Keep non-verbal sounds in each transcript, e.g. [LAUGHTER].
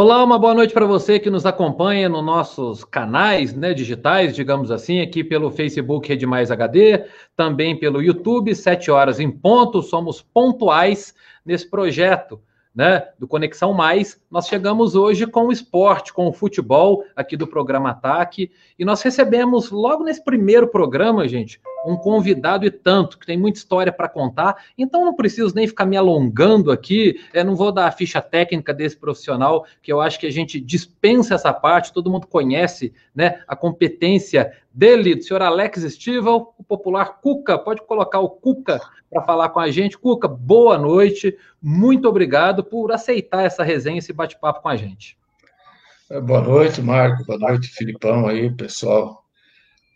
Olá, uma boa noite para você que nos acompanha nos nossos canais né, digitais, digamos assim, aqui pelo Facebook Rede Mais HD, também pelo YouTube, 7 horas em ponto, somos pontuais nesse projeto né, do Conexão Mais, nós chegamos hoje com o esporte, com o futebol aqui do programa Ataque, e nós recebemos logo nesse primeiro programa, gente, um convidado e tanto, que tem muita história para contar, então não preciso nem ficar me alongando aqui, é, não vou dar a ficha técnica desse profissional, que eu acho que a gente dispensa essa parte, todo mundo conhece né, a competência dele, do senhor Alex Stivel, o popular Cuca, pode colocar o Cuca para falar com a gente. Cuca, boa noite, muito obrigado por aceitar essa resenha, esse bate-papo com a gente. Boa noite, Marco, boa noite, Filipão aí, pessoal,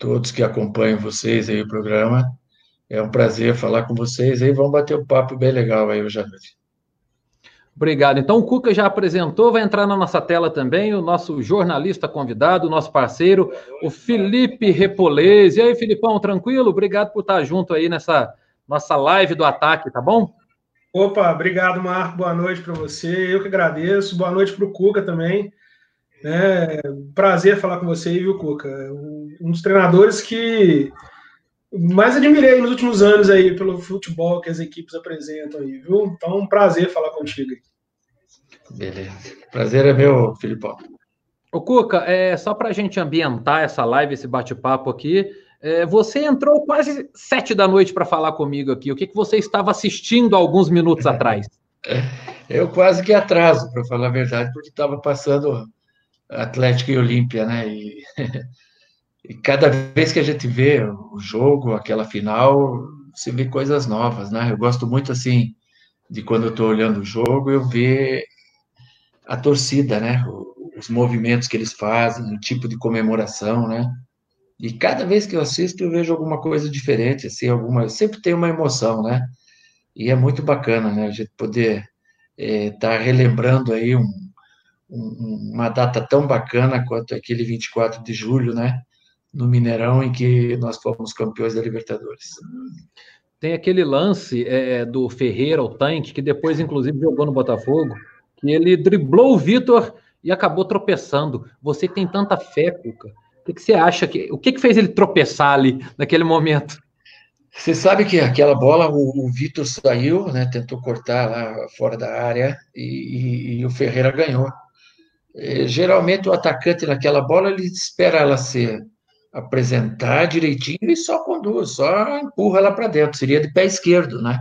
todos que acompanham vocês aí o programa. É um prazer falar com vocês aí, vamos bater um papo bem legal aí hoje à noite. Obrigado. Então, o Cuca já apresentou, vai entrar na nossa tela também o nosso jornalista convidado, o nosso parceiro, o Felipe Repolese. E aí, Filipão, tranquilo? Obrigado por estar junto aí nessa nossa live do ataque, tá bom? Opa, obrigado, Marco. Boa noite para você. Eu que agradeço. Boa noite para o Cuca também. É, prazer falar com você, viu, Cuca? Um dos treinadores que mais admirei nos últimos anos aí pelo futebol que as equipes apresentam aí, viu? Então, um prazer falar contigo. Beleza. Prazer é meu, Filipão. Ô, Cuca, é, só para a gente ambientar essa live, esse bate-papo aqui, é, você entrou quase sete da noite para falar comigo aqui. O que, que você estava assistindo alguns minutos [LAUGHS] atrás? Eu quase que atraso, para falar a verdade, porque estava passando Atlético e Olímpia, né? E [LAUGHS] E cada vez que a gente vê o jogo, aquela final, você vê coisas novas, né? Eu gosto muito, assim, de quando eu estou olhando o jogo, eu ver a torcida, né? Os movimentos que eles fazem, o tipo de comemoração, né? E cada vez que eu assisto, eu vejo alguma coisa diferente, assim, alguma... Sempre tem uma emoção, né? E é muito bacana, né? A gente poder estar é, tá relembrando aí um, uma data tão bacana quanto aquele 24 de julho, né? no Mineirão em que nós fomos campeões da Libertadores. Tem aquele lance é, do Ferreira, o tanque, que depois, inclusive, jogou no Botafogo, que ele driblou o Vitor e acabou tropeçando. Você tem tanta fé, Cuca. O que, que você acha? Que, o que, que fez ele tropeçar ali naquele momento? Você sabe que aquela bola, o, o Vitor saiu, né, tentou cortar lá fora da área e, e, e o Ferreira ganhou. E, geralmente o atacante naquela bola ele espera ela ser apresentar direitinho e só conduz, só empurra lá para dentro. Seria de pé esquerdo, né?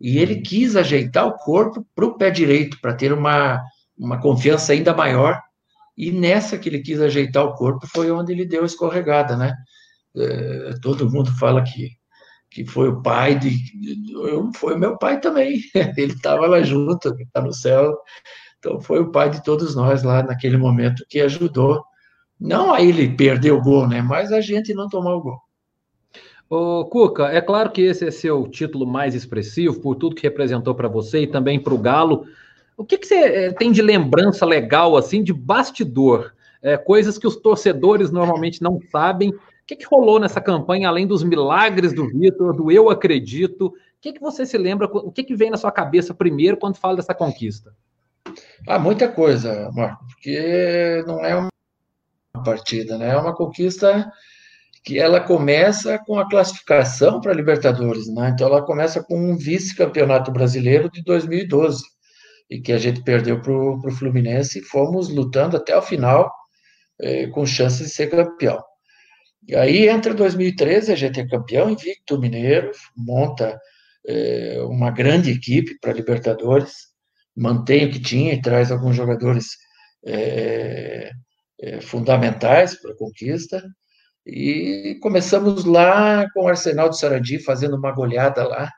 E ele uhum. quis ajeitar o corpo para o pé direito, para ter uma, uma confiança ainda maior. E nessa que ele quis ajeitar o corpo foi onde ele deu a escorregada, né? É, todo mundo fala que, que foi o pai de. Eu, foi meu pai também. [LAUGHS] Ele estava lá junto, está no céu. Então foi o pai de todos nós lá naquele momento que ajudou não a ele perder o gol, né? Mas a gente não tomar o gol. Ô, Cuca, é claro que esse é seu título mais expressivo, por tudo que representou para você e também para o Galo. O que, que você é, tem de lembrança legal, assim, de bastidor? É, coisas que os torcedores normalmente não sabem. O que, que rolou nessa campanha, além dos milagres do Vitor, do eu acredito? O que, que você se lembra? O que, que vem na sua cabeça primeiro quando fala dessa conquista? Ah, muita coisa, Marco, porque não é uma partida, né? É uma conquista que ela começa com a classificação para Libertadores, né? Então ela começa com um vice-campeonato brasileiro de 2012 e que a gente perdeu para o Fluminense e fomos lutando até o final eh, com chances de ser campeão. E aí entra 2013, a gente é campeão invicto mineiro, monta eh, uma grande equipe para Libertadores, mantém o que tinha e traz alguns jogadores eh, é, fundamentais para a conquista. E começamos lá com o Arsenal de Sarandi, fazendo uma goleada lá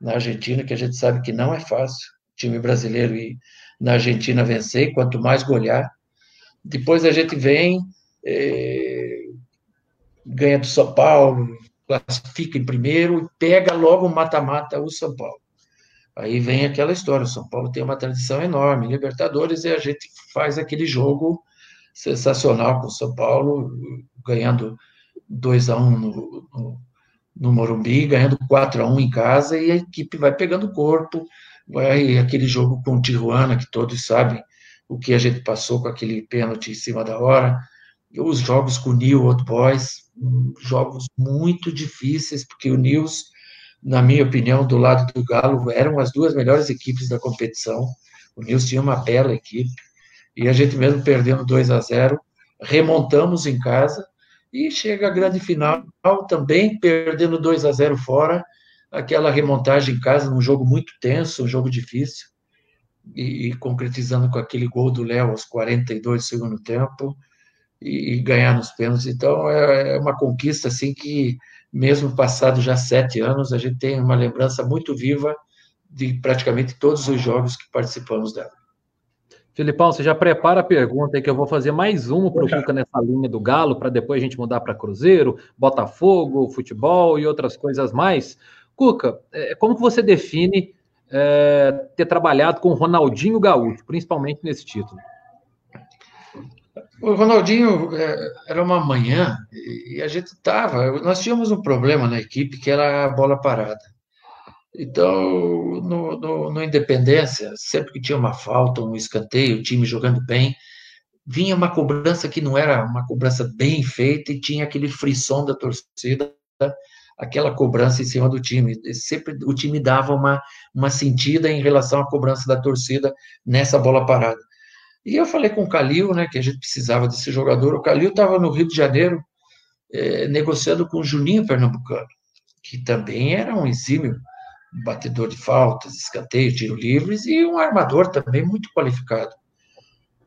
na Argentina, que a gente sabe que não é fácil, time brasileiro e na Argentina vencer, quanto mais golear. Depois a gente vem, é, ganha do São Paulo, classifica em primeiro e pega logo o mata-mata o São Paulo. Aí vem aquela história, o São Paulo tem uma tradição enorme, Libertadores, e a gente faz aquele jogo sensacional com o São Paulo, ganhando 2 a 1 um no, no, no, Morumbi, ganhando 4 a 1 em casa, e a equipe vai pegando corpo, vai aquele jogo com o Tijuana, que todos sabem o que a gente passou com aquele pênalti em cima da hora, os jogos com o New Old Boys, jogos muito difíceis, porque o News, na minha opinião, do lado do Galo, eram as duas melhores equipes da competição. O News tinha uma bela equipe, e a gente mesmo perdendo 2 a 0 remontamos em casa, e chega a grande final, também perdendo 2 a 0 fora, aquela remontagem em casa, num jogo muito tenso, um jogo difícil, e, e concretizando com aquele gol do Léo aos 42 do segundo tempo, e, e, ganhar nos pênaltis. Então, é, é uma conquista, assim, que mesmo passado já sete anos, a gente tem uma lembrança muito viva de praticamente todos os jogos que participamos dela. Filipão, você já prepara a pergunta aí que eu vou fazer mais uma para o Cuca nessa linha do Galo, para depois a gente mudar para Cruzeiro, Botafogo, futebol e outras coisas mais. Cuca, é, como que você define é, ter trabalhado com o Ronaldinho Gaúcho, principalmente nesse título? O Ronaldinho é, era uma manhã e a gente estava. Nós tínhamos um problema na equipe que era a bola parada. Então, no, no, no, Independência, sempre que tinha uma falta, um escanteio, o time jogando bem, vinha uma cobrança que não era uma cobrança bem feita e tinha aquele frisson da torcida, aquela cobrança em cima do time. Sempre o time dava uma, uma sentida em relação à cobrança da torcida nessa bola parada. E eu falei com o Calil, né, que a gente precisava desse jogador. O Calil estava no Rio de Janeiro é, negociando com o Juninho Pernambucano, que também era um exímio batedor de faltas, escanteio, tiro livres e um armador também muito qualificado.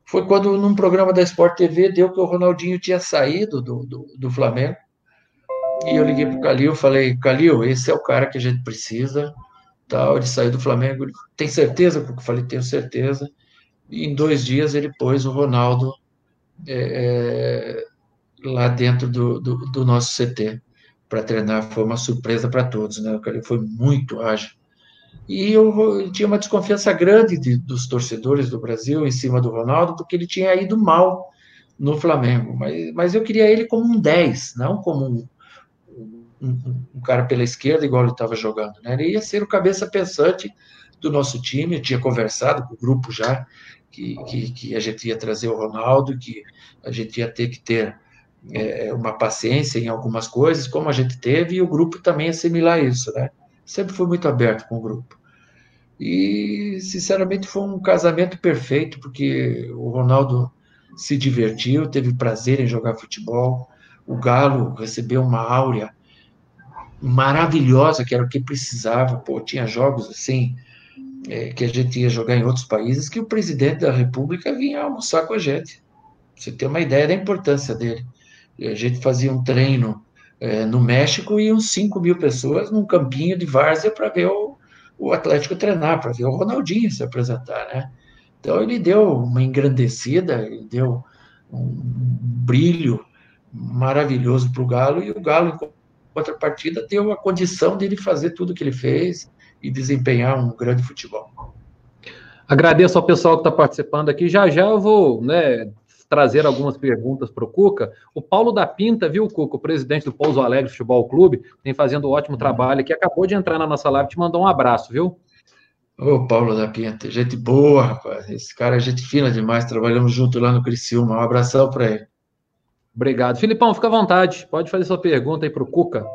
Foi quando, num programa da Sport TV, deu que o Ronaldinho tinha saído do, do, do Flamengo. E eu liguei para o Calil falei: Calil, esse é o cara que a gente precisa. Tal, ele saiu do Flamengo. Tem certeza? Porque eu falei: tenho certeza. Em dois dias ele pôs o Ronaldo é, é lá dentro do, do, do nosso CT para treinar foi uma surpresa para todos, né? Cara foi muito ágil. E eu, eu tinha uma desconfiança grande de, dos torcedores do Brasil em cima do Ronaldo, porque ele tinha ido mal no Flamengo. Mas, mas eu queria ele como um 10, não como um, um, um cara pela esquerda, igual ele estava jogando. Né? Ele ia ser o cabeça pensante do nosso time. Eu tinha conversado com o grupo já que, que, que a gente ia trazer o Ronaldo, que a gente ia ter que ter é, uma paciência em algumas coisas, como a gente teve, e o grupo também assimilar isso, né? Sempre fui muito aberto com o grupo. E, sinceramente, foi um casamento perfeito, porque o Ronaldo se divertiu, teve prazer em jogar futebol, o Galo recebeu uma áurea maravilhosa, que era o que precisava, pô, tinha jogos assim, é, que a gente ia jogar em outros países, que o presidente da República vinha almoçar com a gente. Você tem uma ideia da importância dele. A gente fazia um treino é, no México e uns 5 mil pessoas num campinho de várzea para ver o, o Atlético treinar, para ver o Ronaldinho se apresentar, né? Então ele deu uma engrandecida, ele deu um brilho maravilhoso para o Galo e o Galo, em contrapartida, deu a condição de ele fazer tudo o que ele fez e desempenhar um grande futebol. Agradeço ao pessoal que está participando aqui. Já já eu vou né, trazer algumas perguntas para o Cuca. O Paulo da Pinta, viu, Cuca, o presidente do Pouso Alegre Futebol Clube, tem fazendo um ótimo trabalho aqui, acabou de entrar na nossa live, te mandou um abraço, viu? Ô, Paulo da Pinta, gente boa, rapaz. Esse cara é gente fina demais, trabalhamos junto lá no Criciúma. Um abração para ele. Obrigado. Filipão, fica à vontade, pode fazer sua pergunta aí para o Cuca.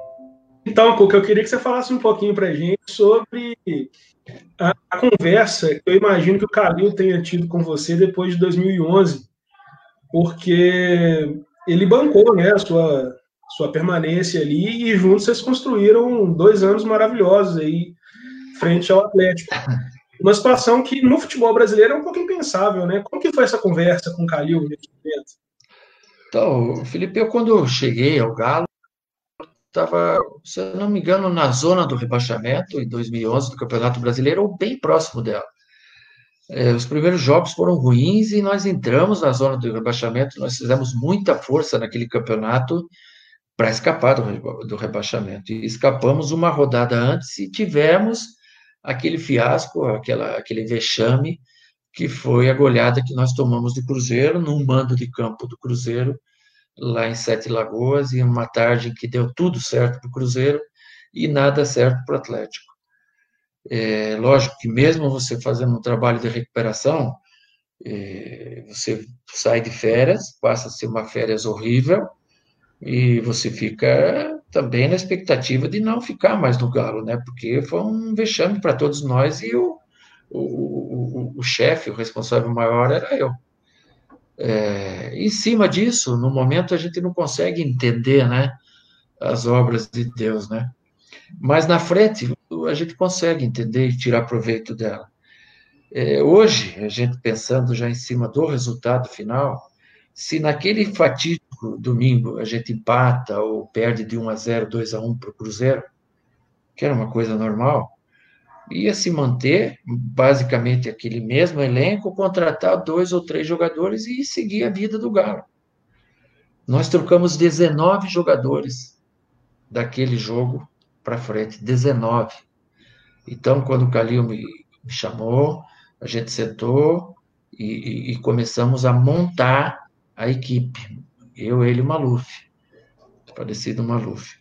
Então, Cuca, eu queria que você falasse um pouquinho para a gente sobre a, a, conversa que eu imagino que o Calil tenha tido com você depois de 2011, porque ele bancou né, a sua, sua permanência ali e juntos vocês construíram dois anos maravilhosos aí frente ao Atlético. Uma situação que no futebol brasileiro é um pouco impensável, né? Como que foi essa conversa com o Calil nesse momento? Então, Felipe, eu quando cheguei ao Galo, estava, se eu não me engano, na zona do rebaixamento em 2011 do Campeonato Brasileiro, ou bem próximo dela. É, os primeiros jogos foram ruins e nós entramos na zona do rebaixamento. Nós fizemos muita força naquele campeonato para escapar do, do rebaixamento. E escapamos uma rodada antes e tivemos aquele fiasco, aquela, aquele vexame, que foi a goleada que nós tomamos do Cruzeiro, num mando de campo do Cruzeiro, lá em Sete Lagoas, e uma tarde que deu tudo certo para o Cruzeiro e nada certo para o Atlético. É, lógico que mesmo você fazendo um trabalho de recuperação, É, você sai de férias, passa a ser uma férias horrível, e você fica também na expectativa de não ficar mais no Galo, né? Porque foi um vexame para todos nós e o, o, o, o chefe, o responsável maior era eu. É, em cima disso, no momento a gente não consegue entender, né? As obras de Deus, né? Mas na frente a gente consegue entender e tirar proveito dela. É, hoje, a gente pensando já em cima do resultado final, se naquele fatídico domingo a gente empata ou perde de 1 a 0, 2 a 1 para o Cruzeiro, que era uma coisa normal, ia se manter basicamente aquele mesmo elenco, contratar dois ou três jogadores e seguir a vida do Galo. Nós trocamos 19 jogadores daquele jogo para frente, 19. Então, quando o Calil me, me chamou, a gente sentou e, e, e, começamos a montar a equipe. Eu, ele e o Maluf. Parecido Maluf.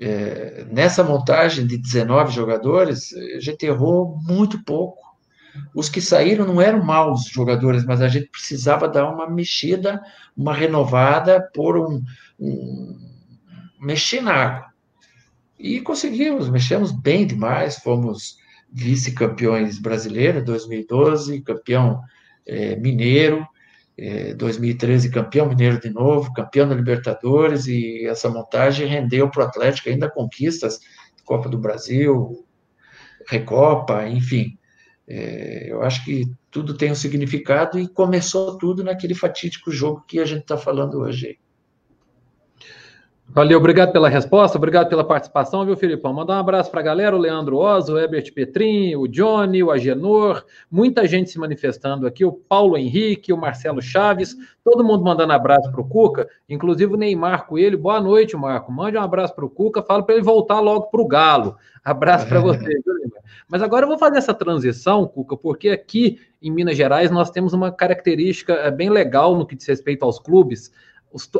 É, nessa montagem de 19 jogadores, a gente errou muito pouco. Os que saíram não eram maus jogadores, mas a gente precisava dar uma mexida, uma renovada, por um, um mexer na água. E conseguimos, mexemos bem demais, fomos vice-campeões brasileiros, 2012, campeão é, mineiro, é, 2013 campeão mineiro de novo, campeão da Libertadores, e essa montagem rendeu para o Atlético ainda conquistas, Copa do Brasil, Recopa, enfim. É, eu acho que tudo tem um significado e começou tudo naquele fatídico jogo que a gente está falando hoje. Valeu, obrigado pela resposta, obrigado pela participação, viu, Filipão? Mandar um abraço para a galera, o Leandro Oz, o Herbert Petrin, o Johnny, o Agenor, muita gente se manifestando aqui, o Paulo Henrique, o Marcelo Chaves, todo mundo mandando abraço para o Cuca, inclusive o Neymar Coelho, boa noite, Marco, mande um abraço para o Cuca, fala para ele voltar logo para o Galo, abraço para [LAUGHS] você, viu, Neymar? Mas agora eu vou fazer essa transição, Cuca, porque aqui em Minas Gerais nós temos uma característica eh, bem legal no que diz respeito aos clubes,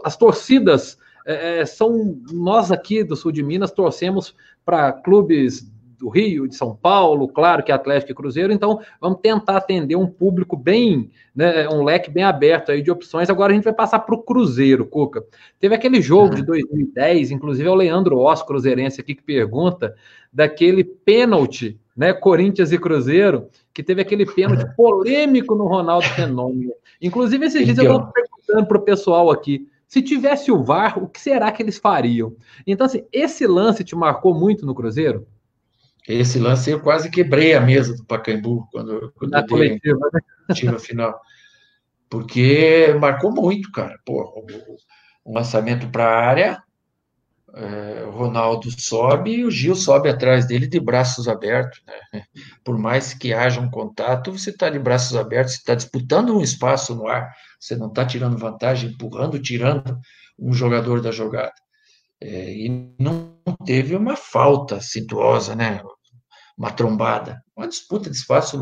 as torcidas é, é, são nós aqui do sul de Minas torcemos para clubes do Rio, de São Paulo, claro que Atlético e Cruzeiro, então vamos tentar atender um público bem, né, um leque bem aberto aí de opções. Agora a gente vai passar para o Cruzeiro, Cuca. Teve aquele jogo de 2010, inclusive é o Leandro Osso, cruzeirense aqui, que pergunta daquele pênalti, né, Corinthians e Cruzeiro, que teve aquele pênalti [LAUGHS] polêmico no Ronaldo Fenômeno. Inclusive, esses dias eu estou perguntando para o pessoal aqui, se tivesse o VAR, o que será que eles fariam? Então, assim, esse lance te marcou muito no Cruzeiro? Esse lance eu quase quebrei a mesa do Pacaembu quando, quando Na eu coletiva, né? coletiva final. Porque marcou muito, cara. Pô, o lançamento para a área, é, o Ronaldo sobe e o Gil sobe atrás dele de braços abertos. Né? Por mais que haja um contato, você está de braços abertos, você está disputando um espaço no ar, você não está tirando vantagem, empurrando, tirando um jogador da jogada. É, e não teve uma falta situosa, né? uma trombada, uma disputa de espaço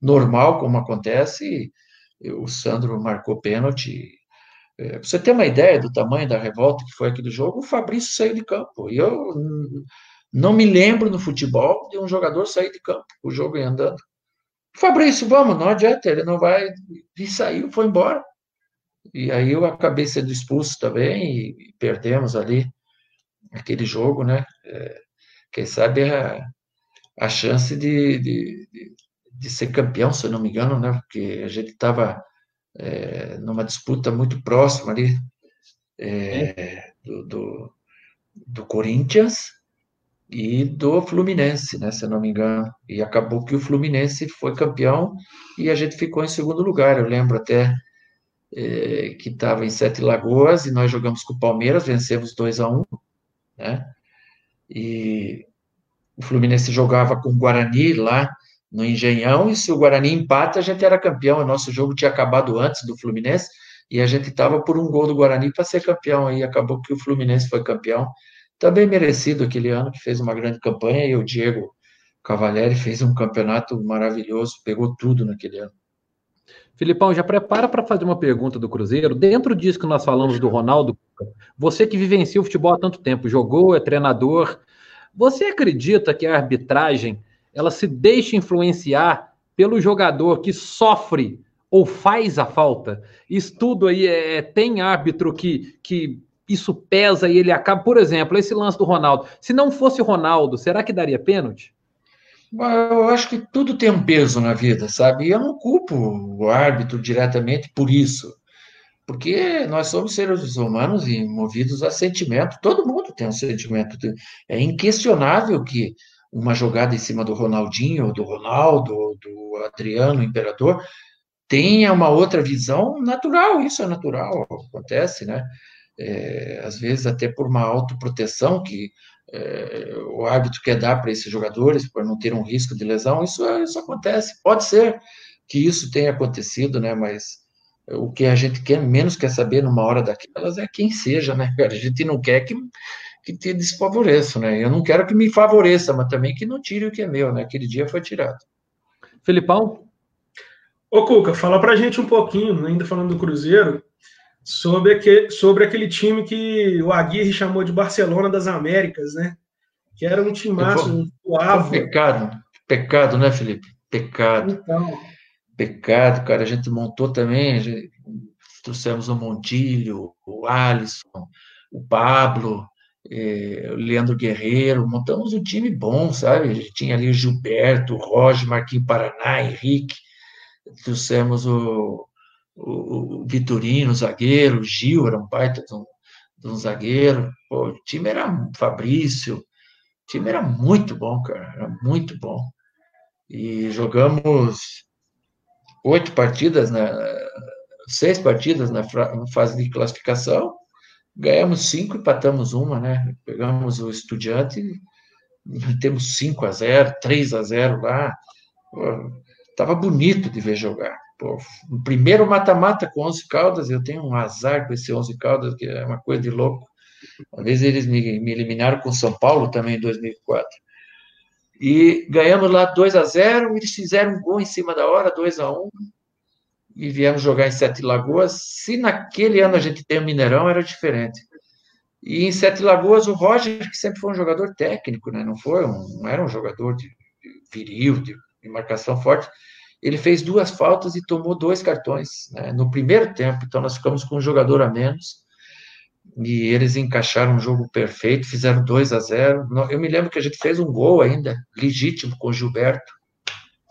normal, como acontece. o Sandro marcou pênalti é, você ter uma ideia do tamanho da revolta que foi aquele jogo, o Fabrício saiu de campo. E eu não me lembro no futebol de um jogador sair de campo, o jogo ia andando. Fabrício, vamos, não adianta, ele não vai. E saiu, foi embora. E aí eu acabei sendo expulso também e perdemos ali aquele jogo, né? É, quem sabe a, a chance de, de, de, de, ser campeão, se eu não me engano, né? Porque a gente estava é, numa disputa muito próxima ali é, do, do, do, Corinthians e do Fluminense, né, se eu não me engano. E acabou que o Fluminense foi campeão e a gente ficou em segundo lugar. Eu lembro até é, que estava em Sete Lagoas e nós jogamos com o Palmeiras, vencemos 2 a 1 um, né? E o Fluminense jogava com o Guarani lá no Engenhão, e se o Guarani empata, a gente era campeão. O nosso jogo tinha acabado antes do Fluminense, e a gente estava por um gol do Guarani para ser campeão, e acabou que o Fluminense foi campeão. Também merecido aquele ano, que fez uma grande campanha, e o Diego Cavalieri fez um campeonato maravilhoso, pegou tudo naquele ano. Filipão, já prepara para fazer uma pergunta do Cruzeiro. Dentro disso que nós falamos do Ronaldo, você que vivencia o futebol há tanto tempo, jogou, é treinador, você acredita que a arbitragem ela se deixa influenciar pelo jogador que sofre ou faz a falta? Isso tudo aí é, tem árbitro que, que isso pesa e ele acaba, por exemplo, esse lance do Ronaldo. Se não fosse Ronaldo, será que daria pênalti? Eu acho que tudo tem um peso na vida, sabe? E eu não culpo o árbitro diretamente por isso, porque nós somos seres humanos e movidos a sentimento. Todo mundo tem um sentimento. É inquestionável que uma jogada em cima do Ronaldinho, do Ronaldo, do Adriano, Imperador, tenha uma outra visão natural. Isso é natural, acontece, né? É, às vezes até por uma autoproteção que é, o árbitro quer dar para esses jogadores, para não ter um risco de lesão, isso, isso acontece. Pode ser que isso tenha acontecido, né? Mas o que a gente quer, menos quer saber numa hora daquelas é quem seja, né, [LAUGHS] A gente não quer que, que te desfavoreça, né? Eu não quero que me favoreça, mas também que não tire o que é meu, né? Aquele dia foi tirado. Felipão? Ô, Cuca, fala pra gente um pouquinho, ainda falando do Cruzeiro, sobre, aquele, sobre aquele time que o Aguirre chamou de Barcelona das Américas, né? Que era um time um. Pecado, pecado, né, Felipe? Pecado. Então. Pecado, cara. A gente montou também, gente, trouxemos o Montilho, o Alisson, o Pablo, eh, o Leandro Guerreiro, montamos um time bom, sabe? A gente tinha ali o Gilberto, o Roger, Marquinhos Paraná, Henrique, trouxemos o, o, o Vitorino, o zagueiro, o Gil era um baita de um, de um zagueiro, Pô, o time era Fabrício, o time era muito bom, cara, era muito bom. E jogamos oito partidas, na, seis partidas na, fase de classificação, ganhamos cinco, empatamos uma, né? Pegamos o Estudiante, temos 5 a 0 3 a 0 lá. Pô, tava bonito de ver jogar. Pô, primeiro mata-mata com 11 Caldas, eu tenho um azar com esse 11 Caldas, que é uma coisa de louco. Uma vez eles me, me eliminaram com São Paulo também em 2004. E ganhamos lá 2 a 0 eles fizeram um gol em cima da hora, 2 a 1 e viemos jogar em Sete Lagoas. Se naquele ano a gente tem o Mineirão, era diferente. E em Sete Lagoas, o Roger, que sempre foi um jogador técnico, né? não, foi um, não era um jogador de, de viril, de, de marcação forte, ele fez duas faltas e tomou dois cartões né, no primeiro tempo. Então, nós ficamos com um jogador a menos e eles encaixaram um jogo perfeito, fizeram 2 a 0. Eu me lembro que a gente fez um gol ainda, legítimo, com o Gilberto,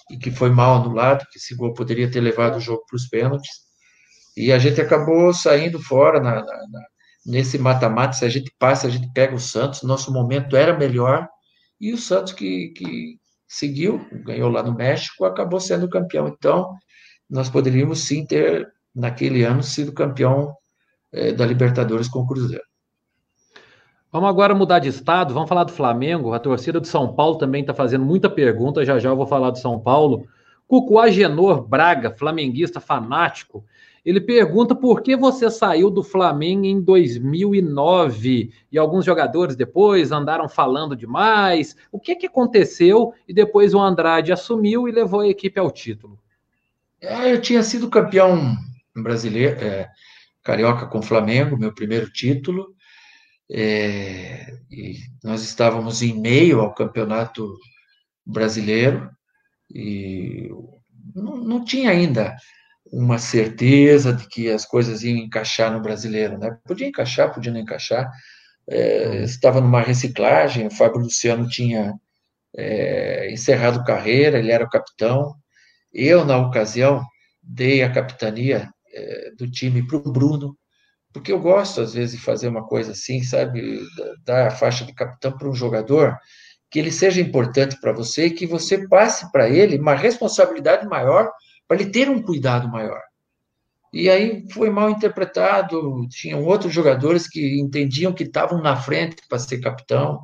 e que foi mal anulado, que esse gol poderia ter levado o jogo para os pênaltis. E a gente acabou saindo fora na, na, na, nesse mata-mata. Se a gente passa, a gente pega o Santos. Nosso momento era melhor. E o Santos, que, que seguiu, ganhou lá no México, acabou sendo campeão. Então, nós poderíamos sim ter, naquele ano, sido campeão é, da Libertadores com o Cruzeiro. Vamos agora mudar de estado, vamos falar do Flamengo. A torcida do São Paulo também está fazendo muita pergunta, já já eu vou falar do São Paulo. Cuco Agenor Braga, flamenguista fanático, ele pergunta por que você saiu do Flamengo em 2009 e alguns jogadores depois andaram falando demais. O que, que aconteceu e depois o Andrade assumiu e levou a equipe ao título? É, eu tinha sido campeão brasileiro, é, carioca com o Flamengo, meu primeiro título. É, e nós estávamos em meio ao campeonato brasileiro e não, não tinha ainda uma certeza de que as coisas iam encaixar no brasileiro, né? Podia encaixar, podia não encaixar. É, uhum. estava numa reciclagem, o Fábio Luciano tinha é, encerrado carreira, ele era o capitão. Eu, na ocasião, dei a capitania é, do time para o Bruno, porque eu gosto, às vezes, de fazer uma coisa assim, sabe? Dar a faixa de capitão para um jogador que ele seja importante para você e que você passe para ele uma responsabilidade maior para ele ter um cuidado maior. E aí foi mal interpretado, tinham outros jogadores que entendiam que estavam na frente para ser capitão,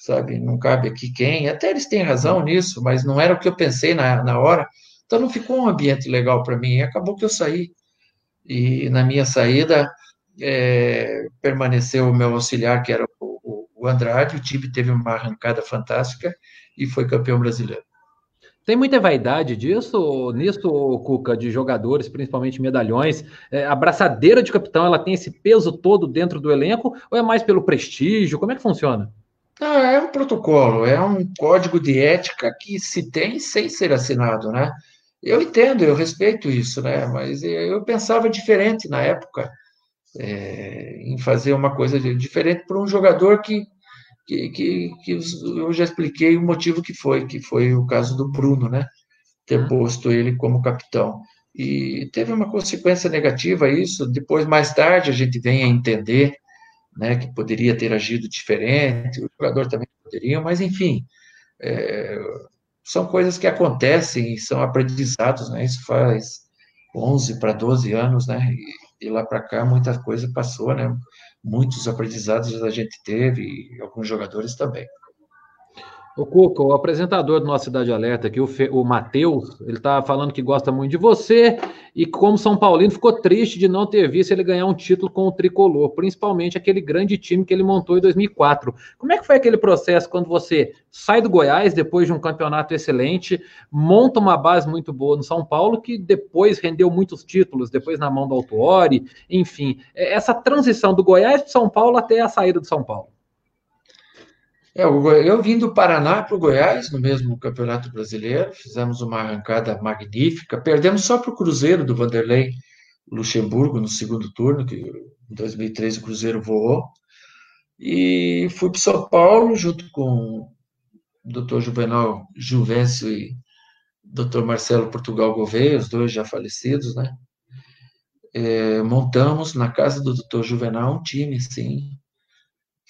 sabe? Não cabe aqui quem, até eles têm razão nisso, mas não era o que eu pensei na, na hora. Então não ficou um ambiente legal para mim, acabou que eu saí. E na minha saída é, permaneceu o meu auxiliar, que era o, o Andrade, o time teve uma arrancada fantástica e foi campeão brasileiro. Tem muita vaidade disso, nisso, Cuca, de jogadores, principalmente medalhões. É, a braçadeira de capitão, ela tem esse peso todo dentro do elenco ou é mais pelo prestígio? Como é que funciona? Ah, é um protocolo, é um código de ética que se tem sem ser assinado, né? Eu entendo, eu respeito isso, né? Mas eu pensava diferente na época, é, em fazer uma coisa diferente para um jogador que, que, que, que, eu já expliquei o motivo que foi, que foi o caso do Bruno, né? Ter posto ele como capitão. E teve uma consequência negativa isso. Depois, mais tarde, a gente vem a entender né, que poderia ter agido diferente, o jogador também poderia, mas enfim, é, são coisas que acontecem e são aprendizados, né? Isso faz 11 para 12 anos, né? E, e lá para cá muita coisa passou, né? Muitos aprendizados a gente teve e alguns jogadores também. O Cuca, o apresentador do nosso Cidade Alerta aqui, o, o Matheus, ele tá falando que gosta muito de você e como São Paulino ficou triste de não ter visto ele ganhar um título com o Tricolor, principalmente aquele grande time que ele montou em 2004. Como é que foi aquele processo quando você sai do Goiás depois de um campeonato excelente, monta uma base muito boa no São Paulo, que depois rendeu muitos títulos, depois na mão do Autuori, enfim, é, essa transição do Goiás para São Paulo até a saída do São Paulo? É, eu vim do Paraná para o Goiás, no mesmo Campeonato Brasileiro, fizemos uma arrancada magnífica, perdemos só para o Cruzeiro do Vanderlei Luxemburgo no segundo turno, que em 2013 o Cruzeiro voou, e fui para São Paulo junto com o Dr. Juvenal Juvencio e Dr. Marcelo Portugal Gouveia, os dois já falecidos, né? É, montamos na casa do Dr. Juvenal um time, sim,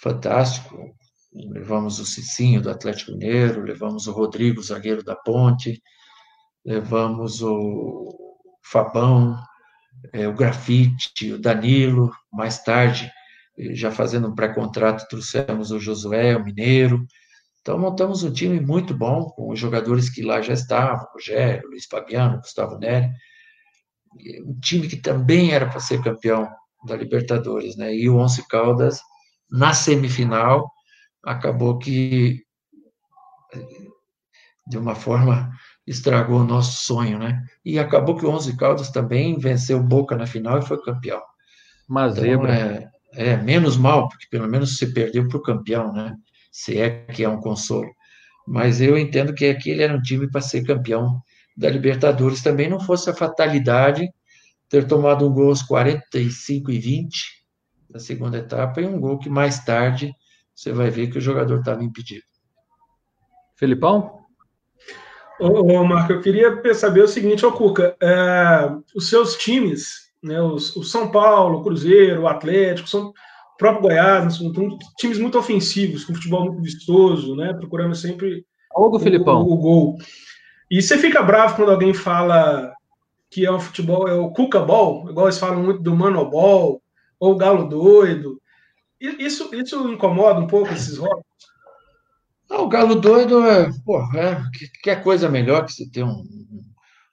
fantástico, levamos o Cicinho do Atlético Mineiro, levamos o Rodrigo, zagueiro da Ponte, levamos o Fabão, é, o Grafite, o Danilo, mais tarde, já fazendo um pré-contrato, trouxemos o Josué, o Mineiro. Então, montamos um time muito bom, com os jogadores que lá já estavam, Rogério, Luiz Fabiano, Gustavo Neri, um time que também era para ser campeão da Libertadores, né? E o Once Caldas, na semifinal, acabou que, de uma forma, estragou o nosso sonho, né? E acabou que o Onze Caldas também venceu Boca na final e foi campeão. Mas então, é, é, menos mal, porque pelo menos se perdeu para o campeão, né? Se é que é um consolo. Mas eu entendo que aquele era um time para ser campeão da Libertadores. Também não fosse a fatalidade ter tomado um gol aos 45 e 20 da segunda etapa e um gol que mais tarde você vai ver que o jogador estava impedido. Felipão? Ô, ô, Marco, eu queria saber o seguinte, ô Cuca, é, os seus times, né, os, o São Paulo, o Cruzeiro, o Atlético, são, o próprio Goiás, né, são times muito ofensivos, com futebol muito vistoso, né, procurando sempre o, Felipão. O, o, gol. E você fica bravo quando alguém fala que é o futebol, é o Cuca Ball, igual eles falam muito do Mano Ball, ou o Galo Doido, isso, isso incomoda um pouco esses rótulos? o Galo doido é, pô, é, que, que é coisa melhor que você ter um,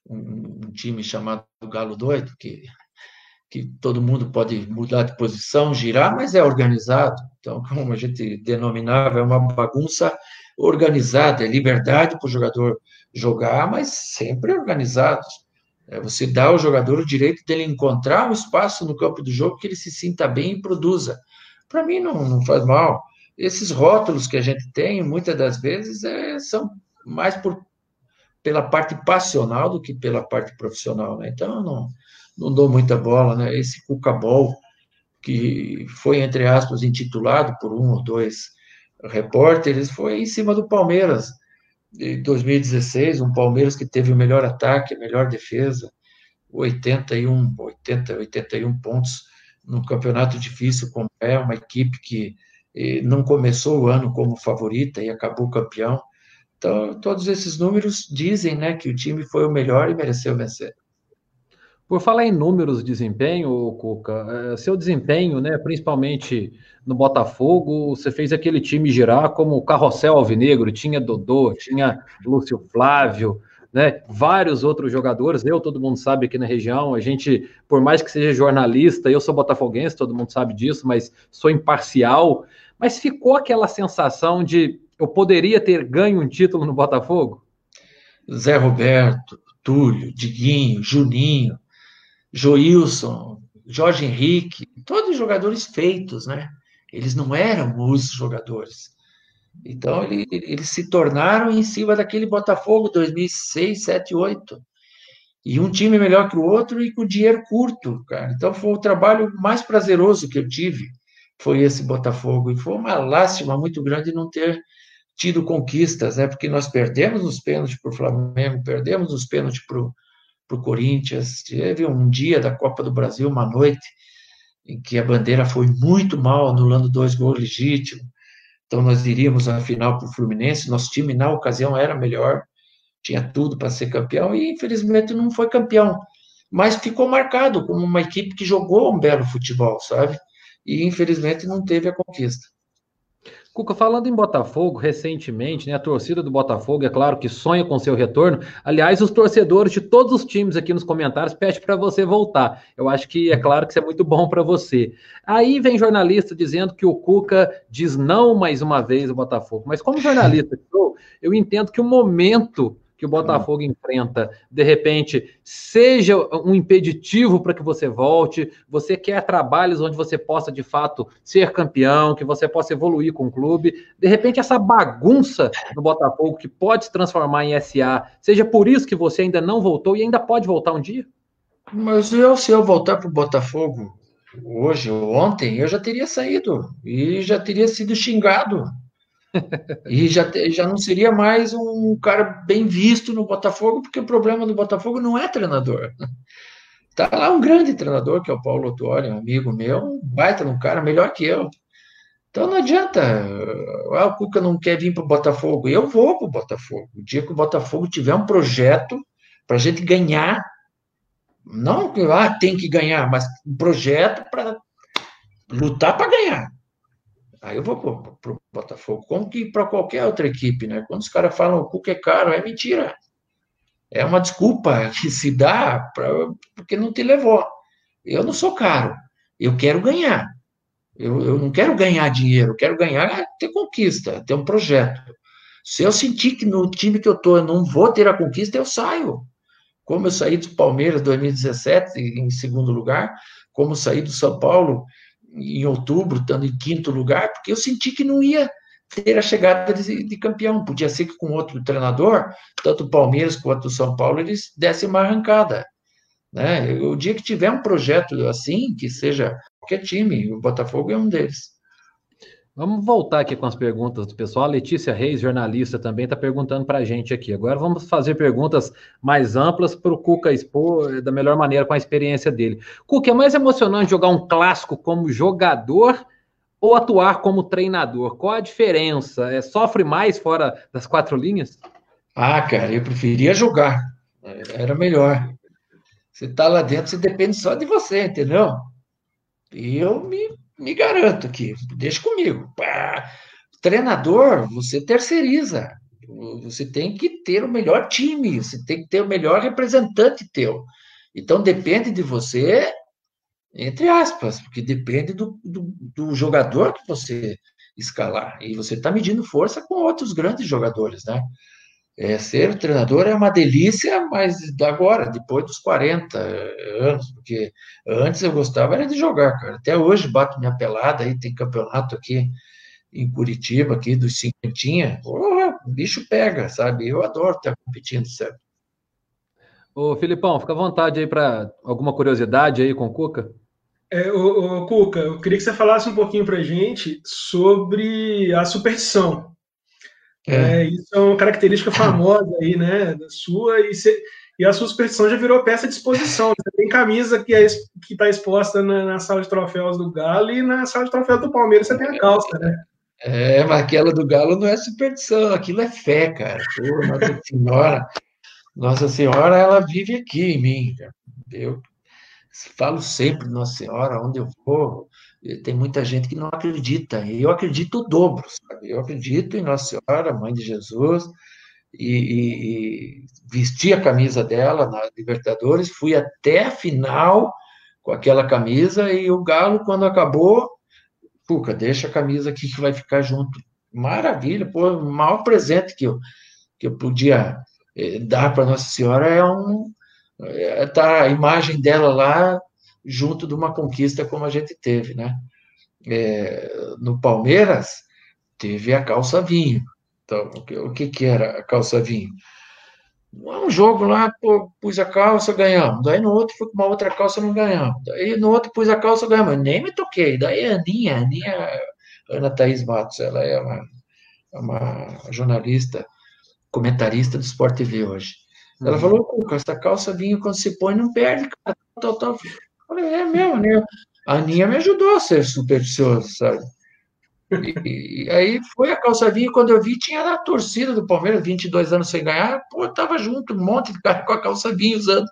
um, um, time chamado Galo doido, que, que todo mundo pode mudar de posição, girar, mas é organizado. Então, como a gente denominava, é uma bagunça organizada, é liberdade para o jogador jogar, mas sempre organizado. É, você dá ao jogador o direito dele encontrar um espaço no campo do jogo que ele se sinta bem e produza para mim não, não faz mal. Esses rótulos que a gente tem, muitas das vezes, é, são mais por, pela parte passional do que pela parte profissional, né? Então, eu não, não dou muita bola, né? Esse Cucabol, que foi, entre aspas, intitulado por um ou dois repórteres, foi em cima do Palmeiras, de 2016, um Palmeiras que teve o melhor ataque, a melhor defesa, 81, 80, 81 pontos num campeonato difícil como é, uma equipe que eh, não começou o ano como favorita e acabou campeão. Então, todos esses números dizem né, que o time foi o melhor e mereceu vencer. Por falar em números de desempenho, Cuca, eh, seu desempenho, né, principalmente no Botafogo, você fez aquele time girar como o carrossel alvinegro, tinha Dodô, tinha Lúcio Flávio, né? Vários outros jogadores, eu, todo mundo sabe aqui na região, a gente, por mais que seja jornalista, eu sou botafoguense, todo mundo sabe disso, mas sou imparcial. Mas ficou aquela sensação de eu poderia ter ganho um título no Botafogo? Zé Roberto, Túlio, Diguinho, Juninho, Joilson, Jorge Henrique, todos jogadores feitos, né? Eles não eram os jogadores. Então, ele, eles se tornaram em cima daquele Botafogo 2006, 7, 8. E um time melhor que o outro e com dinheiro curto, cara. Então foi o trabalho mais prazeroso que eu tive, foi esse Botafogo. E foi uma lástima muito grande não ter tido conquistas, né? Porque nós perdemos os pênaltis para o Flamengo, perdemos os pênaltis para o Corinthians. Teve um dia da Copa do Brasil, uma noite, em que a bandeira foi muito mal, anulando dois gols legítimos. Então nós iríamos à final para o Fluminense. Nosso time na ocasião era melhor tinha tudo para ser campeão e infelizmente não foi campeão. Mas ficou marcado como uma equipe que jogou um belo futebol, sabe? E infelizmente não teve a conquista. Cuca, falando em Botafogo, recentemente, né, a torcida do Botafogo, é claro que sonha com seu retorno. Aliás, os torcedores de todos os times aqui nos comentários pedem para você voltar. Eu acho que é claro que isso é muito bom para você. Aí vem jornalista dizendo que o Cuca diz não mais uma vez o Botafogo. Mas como jornalista, eu entendo que o momento que o Botafogo enfrenta, de repente, seja um impeditivo para que você volte, você quer trabalhos onde você possa, de fato, ser campeão, que você possa evoluir com o clube, de repente, essa bagunça no Botafogo que pode se transformar em SA, seja por isso que você ainda não voltou e ainda pode voltar um dia? Mas eu, se eu voltar para o Botafogo hoje ou ontem, eu já teria saído e já teria sido xingado e já, já não seria mais um cara bem visto no Botafogo, porque o problema do Botafogo não é treinador. Tá lá um grande treinador, que é o Paulo Otuori, um amigo meu, um baita um cara, melhor que eu. Então não adianta. Ah, o Cuca não quer vir para o Botafogo. Eu vou para o Botafogo. O dia que o Botafogo tiver um projeto para a gente ganhar, não que ah, tem que ganhar, mas um projeto para lutar para ganhar. Aí eu vou para o Botafogo, como que para qualquer outra equipe, né? Quando os caras falam o Cuca é caro, é mentira. É uma desculpa [LAUGHS] que se dá pra, porque não te levou. Eu não sou caro, eu quero ganhar. Eu, eu não quero ganhar dinheiro, eu quero ganhar ter conquista, ter um projeto. Se eu sentir que no time que eu estou eu não vou ter a conquista, eu saio. Como eu saí do Palmeiras em 2017 em segundo lugar, como saí do São Paulo em outubro, estando em quinto lugar, porque eu senti que não ia ter a chegada de, de, campeão. Podia ser que com outro treinador, tanto o Palmeiras quanto o São Paulo, eles dessem uma arrancada. Né? O dia que tiver um projeto assim, que seja qualquer time, o Botafogo é um deles. Vamos voltar aqui com as perguntas do pessoal. A Letícia Reis, jornalista, também está perguntando para a gente aqui. Agora vamos fazer perguntas mais amplas para o Cuca expor eh, da melhor maneira com a experiência dele. Cuca, é mais emocionante jogar um clássico como jogador ou atuar como treinador? Qual a diferença? É, sofre mais fora das quatro linhas? Ah, cara, eu preferia jogar. Era melhor. Você está lá dentro, você depende só de você, entendeu? E eu me me garanto aqui, deixa comigo. Pá. Treinador, você terceiriza. Você tem que ter o melhor time, você tem que ter o melhor representante teu. Então depende de você, entre aspas, porque depende do, do, do jogador que você escalar. E você está medindo força com outros grandes jogadores, né? É, ser treinador é uma delícia, mas agora, depois dos 40 anos, porque antes eu gostava era de jogar, cara. Até hoje bato minha pelada, aí tem campeonato aqui em Curitiba, aqui dos cinquentinha. o bicho pega, sabe? Eu adoro estar competindo, sabe? Ô, Filipão, fica à vontade aí para alguma curiosidade aí com o Cuca. É, ô, ô, Cuca, eu queria que você falasse um pouquinho para gente sobre a superstição. É. é. isso é uma característica famosa aí, né, da sua, e, e a sua superstição já virou peça de exposição. Você tem camisa que é, está exposta na, na, sala de troféus do Galo e na sala de troféus do Palmeiras você tem a calça, né? É, mas aquela do Galo não é superstição, aquilo é fé, cara. Pô, Nossa Senhora, Nossa Senhora, ela vive aqui em mim. Eu falo sempre Nossa Senhora, onde eu vou, tem muita gente que não acredita, e eu acredito o dobro, sabe? Eu acredito em Nossa Senhora, Mãe de Jesus, e, e, e vesti a camisa dela na Libertadores, fui até a final com aquela camisa, e o Galo, quando acabou, Puca, deixa a camisa aqui que vai ficar junto. Maravilha, pô, o maior presente que eu, que eu podia eh, dar para Nossa Senhora é um. É, tá a imagem dela lá junto de uma conquista como a gente teve, né? É, no Palmeiras, teve a calça vinho. Então, o que, o que, que era a calça vinho? Um jogo lá, pô, pus a calça, ganhamos. Daí no outro fui com uma outra calça, não ganhamos. Daí no outro pus a calça, ganhamos. Nem me toquei. Daí a Aninha, a Aninha, Ana Thaís Matos, ela é uma, uma jornalista, comentarista do Sport TV hoje. Ela uhum. falou, Cuca, essa calça vinho quando se põe não perde, cara. Tal, tal. Falei, é mesmo, né? A Aninha me ajudou a ser supersticioso, sabe? E, e, aí foi a calça vinho, quando eu vi, tinha a torcida do Palmeiras, 22 anos sem ganhar, pô, tava junto, um monte de cara com a calça vinho usando.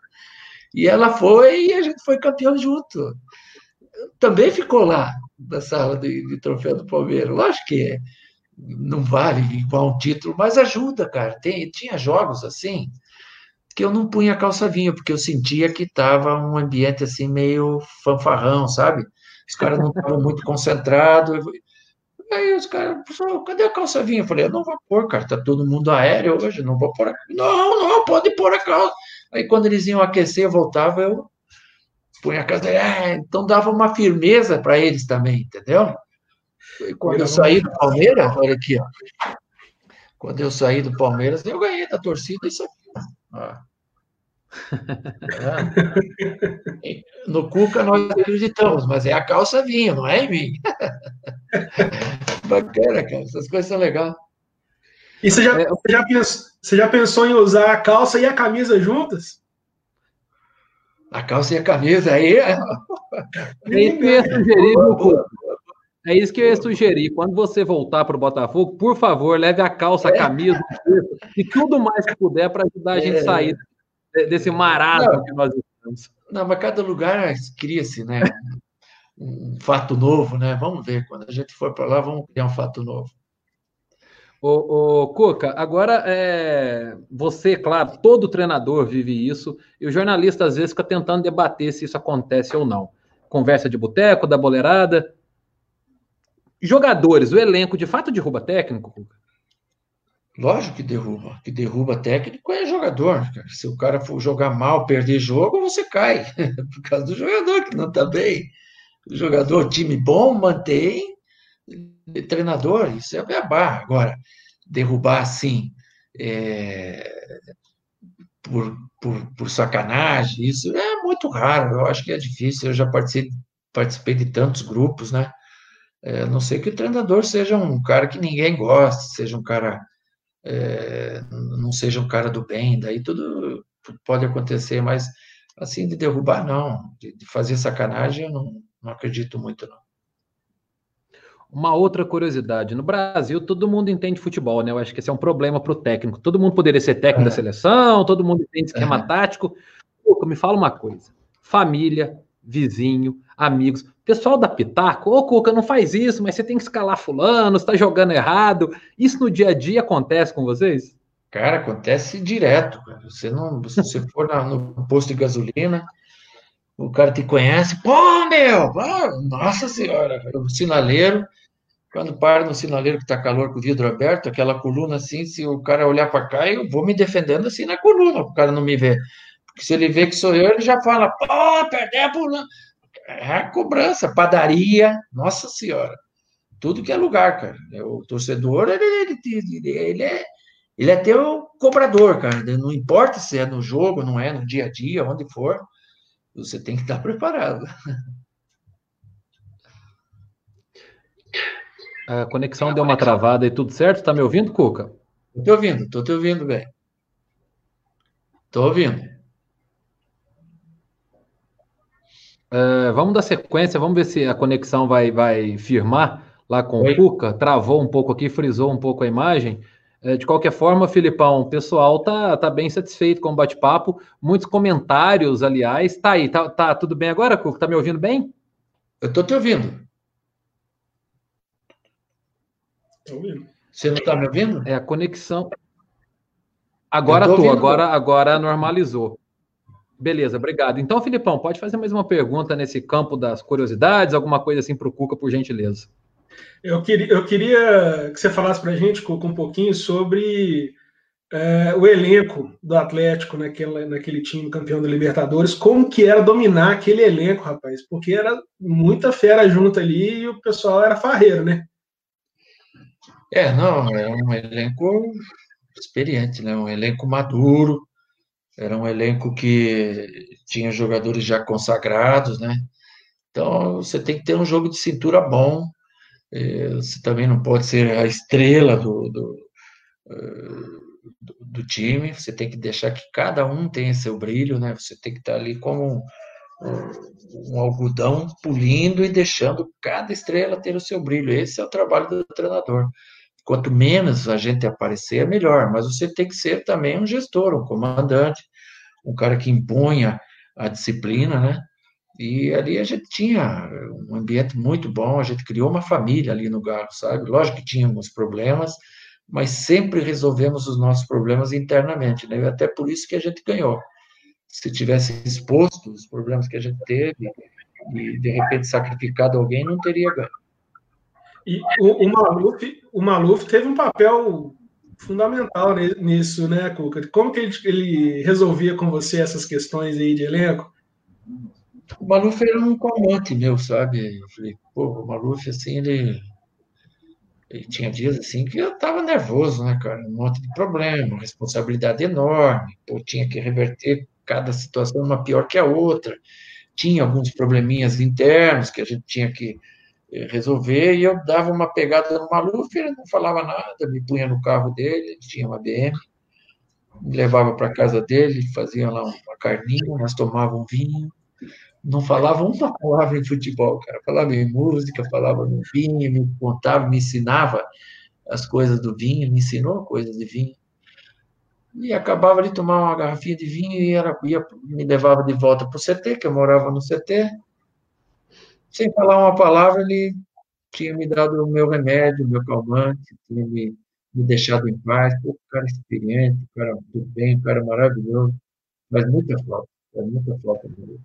E ela foi e a gente foi campeão junto. Também ficou lá, na sala de, de troféu do Palmeiras. Lógico que não vale igual um título, mas ajuda, cara. Tem, tinha jogos assim que eu não punha calça vinho, porque eu sentia que estava um ambiente assim meio fanfarrão, sabe? Os caras não estavam muito concentrados. Aí os caras, cadê a calça vinho? Eu falei, eu não vou pôr, cara, tá todo mundo aéreo hoje, não vou pôr a... Não, não, pode pôr a calça. Aí quando eles iam aquecer, eu voltava, eu punha a calça. É, então dava uma firmeza para eles também, entendeu? E quando eu saí do Palmeiras, olha aqui, ó. Quando eu saí do Palmeiras, eu ganhei da torcida isso aqui. Ó. É. [LAUGHS] No Cuca nós acreditamos, mas é a calça vinho, não é em mim. [LAUGHS] Bacana, cara. Essas coisas são legais. E você já, é, você, já pensou, você já pensou em usar a calça e a camisa juntas? A calça e a camisa aí. É, [LAUGHS] é isso que eu ia sugerir, É isso que eu ia sugerir. Quando você voltar para o Botafogo, por favor, leve a calça, a camisa e tudo mais que puder para ajudar a gente a sair desse marasmo não, que nós estamos. Não, mas cada lugar cria-se, né? Um fato novo, né? Vamos ver, quando a gente for para lá, vamos criar um fato novo. Ô, ô Cuca, agora é, você, claro, todo treinador vive isso, e o jornalista às vezes fica tentando debater se isso acontece ou não. Conversa de boteco, da boleirada. Jogadores, o elenco de fato derruba técnico, Cuca? Lógico que derruba. Que derruba técnico é jogador. Cara. Se o cara for jogar mal, perder jogo, você cai. [LAUGHS] Por causa do jogador que não está bem. O jogador, time bom, mantém. Treinador, isso é barra. Agora, derrubar assim, é, por, por, por sacanagem, isso é muito raro. Eu acho que é difícil. Eu já participei, participei de tantos grupos, né? É, a não sei que o treinador seja um cara que ninguém gosta, seja um cara é, não seja um cara do bem, daí tudo pode acontecer, mas assim, de derrubar, não, de, de fazer sacanagem, eu não, não acredito muito, não. Uma outra curiosidade, no Brasil todo mundo entende futebol, né? Eu acho que esse é um problema para o técnico. Todo mundo poderia ser técnico é. da seleção, todo mundo entende esquema é. tático. Pô, me fala uma coisa: família, vizinho, amigos. Pessoal da Pitaco, ô Cuca, não faz isso, mas você tem que escalar fulano, está jogando errado. Isso no dia a dia acontece com vocês? Cara, acontece direto. Cara. Você não, se você for na, no posto de gasolina, o cara te conhece, pô, meu, nossa senhora, o sinaleiro, quando para no sinaleiro que tá calor com o vidro aberto, aquela coluna assim, se o cara olhar para cá, eu vou me defendendo assim na coluna, o cara não me vê. Porque se ele vê que sou eu, ele já fala, pô, perdeu a coluna é a cobrança, padaria, nossa senhora, tudo que é lugar, cara. É, o torcedor, ele, ele, ele, é, ele é teu cobrador, cara. Não importa se é no jogo, não é no dia a dia, onde for, você tem que estar [LAUGHS] preparado. A conexão deu uma travada e tudo certo? Tá me ouvindo, Cuca? Tô te ouvindo, tô te ouvindo bem. Tô ouvindo. Uh, vamos dar sequência, vamos ver se a conexão vai, vai firmar lá com Oi. o Cuca. Travou um pouco aqui, frisou um pouco a imagem. Uh, de qualquer forma, Filipão, o pessoal tá, tá bem satisfeito com o bate-papo. Muitos comentários, aliás. Tá aí, tá, tá tudo bem agora, Cuca? Tá me ouvindo bem? Eu tô te ouvindo. Tô ouvindo. Você não tá me ouvindo? É a conexão. Agora tô, tô agora, agora normalizou. Beleza, obrigado. Então, Filipão, pode fazer mais uma pergunta nesse campo das curiosidades, alguma coisa assim para o Cuca, por gentileza. Eu queria, eu queria que você falasse para a gente, Cuca, um pouquinho sobre é, o elenco do Atlético naquele, naquele time campeão da Libertadores, como que era dominar aquele elenco, rapaz, porque era muita fera junto ali e o pessoal era farreiro, né? É, não, é um elenco experiente, né? Um elenco maduro, era um elenco que tinha jogadores já consagrados, né? Então, você tem que ter um jogo de cintura bom, é, você também não pode ser a estrela do, do, do, do time, você tem que deixar que cada um tenha seu brilho, né? Você tem que estar ali como um, um algodão pulindo e deixando cada estrela ter o seu brilho. Esse é o trabalho do treinador. Quanto menos a gente aparecer, melhor. Mas você tem que ser também um gestor, um comandante, um cara que imponha a disciplina, né? E ali a gente tinha um ambiente muito bom, a gente criou uma família ali no Galo, sabe? Lógico que tínhamos problemas, mas sempre resolvemos os nossos problemas internamente, né? E até por isso que a gente ganhou. Se tivesse exposto os problemas que a gente teve e de repente sacrificado alguém, não teria ganho. E o, o, Maluf, o Maluf teve um papel fundamental nisso, né, Cuca? Como que ele, ele resolvia com você essas questões aí de elenco? O Maluf era um comante meu, sabe? Eu falei, pô, o Maluf, assim, ele, ele tinha dias assim que eu tava nervoso, né, cara? Um monte de problema, responsabilidade enorme, pô, tinha que reverter cada situação uma pior que a outra. Tinha alguns probleminhas internos que a gente tinha que resolver, e eu dava uma pegada no Maluf, ele não falava nada, me punha no carro dele, ele tinha uma BM, me levava para casa dele, fazia lá uma carninha, nós tomávamos vinho, não falava uma palavra em futebol, cara. Falava em música, falava no vinho, me contava, me ensinava as coisas do vinho, me ensinou coisas de vinho. E acabava de tomar uma garrafinha de vinho e era, ia, me levava de volta para o CT, que eu morava no CT. Sem falar uma palavra, ele tinha me dado o meu remédio, o meu calmante, tinha me, me deixado em paz. Pô, cara experiente, cara tudo bem, cara maravilhoso. Mas muita falta, muita falta dele.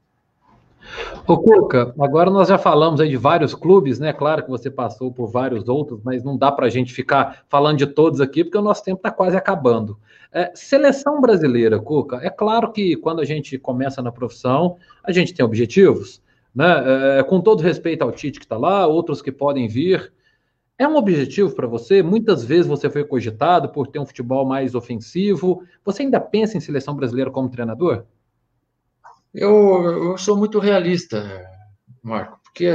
Ô Cuca, agora nós já falamos aí de vários clubes, né? Claro que você passou por vários outros, mas não dá para a gente ficar falando de todos aqui, porque o nosso tempo está quase acabando. É, seleção brasileira, Cuca, é claro que quando a gente começa na profissão, a gente tem objetivos, né? É, com todo respeito ao Tite que está lá, outros que podem vir. É um objetivo para você? Muitas vezes você foi cogitado por ter um futebol mais ofensivo. Você ainda pensa em seleção brasileira como treinador? Eu, eu sou muito realista, Marco, porque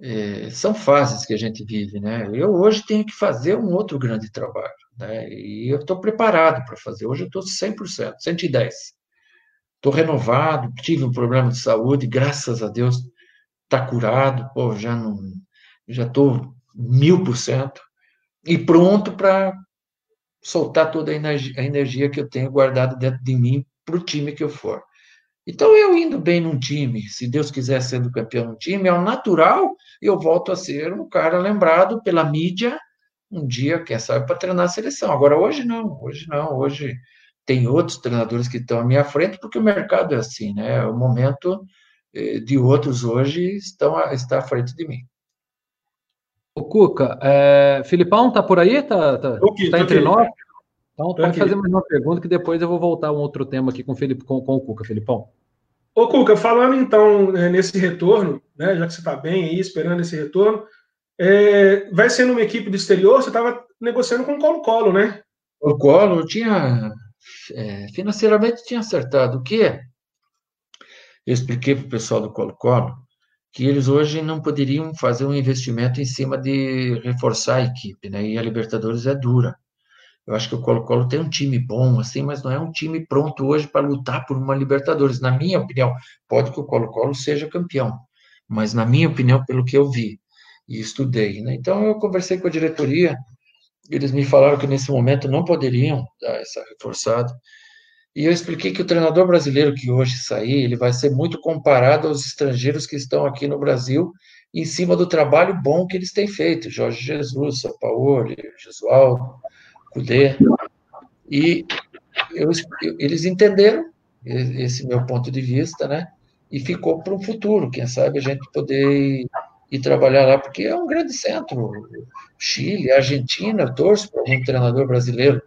é, são fases que a gente vive, né? Eu hoje tenho que fazer um outro grande trabalho, né? E eu estou preparado para fazer. Hoje eu estou 100%, 110%. Estou renovado, tive um problema de saúde, graças a Deus está curado, pô, já não, já estou mil por cento e pronto para soltar toda a energia, a energia que eu tenho guardada dentro de mim para o time que eu for. Então, eu indo bem num time, se Deus quiser sendo campeão num time, é o natural, eu volto a ser um cara lembrado pela mídia um dia, quem sabe, para treinar a seleção. Agora, hoje não, hoje não, hoje tem outros treinadores que estão à minha frente, porque o mercado é assim, né? O momento eh, de outros hoje estão a, está à frente de mim. O Cuca, é, Filipão tá por aí? Tá, tá, aqui, tá entre aqui. nós? Então, pode aqui. fazer mais uma pergunta que depois eu vou voltar a um outro tema aqui com o, Felipe, com, com o Cuca, Filipão. Ô, Cuca, falando então né, nesse retorno, né, já que você está bem aí, esperando esse retorno, é, vai sendo uma equipe do exterior, você estava negociando com o Colo-Colo, né? O Colo tinha, é, financeiramente tinha acertado. O que Eu expliquei para o pessoal do Colo-Colo que eles hoje não poderiam fazer um investimento em cima de reforçar a equipe, né? E a Libertadores é dura. Eu acho que o Colo-Colo tem um time bom, assim, mas não é um time pronto hoje para lutar por uma Libertadores. Na minha opinião, pode que o Colo-Colo seja campeão, mas na minha opinião, pelo que eu vi e estudei, né? Então eu conversei com a diretoria, eles me falaram que nesse momento não poderiam dar essa reforçada. E eu expliquei que o treinador brasileiro que hoje sair, ele vai ser muito comparado aos estrangeiros que estão aqui no Brasil, em cima do trabalho bom que eles têm feito. Jorge Jesus, São Paulo, Jesualdo, Kudê, e eu, eles entenderam esse meu ponto de vista, né? E ficou para o futuro, quem sabe a gente poder ir, trabalhar lá, porque é um grande centro. Chile, Argentina, torço para algum treinador brasileiro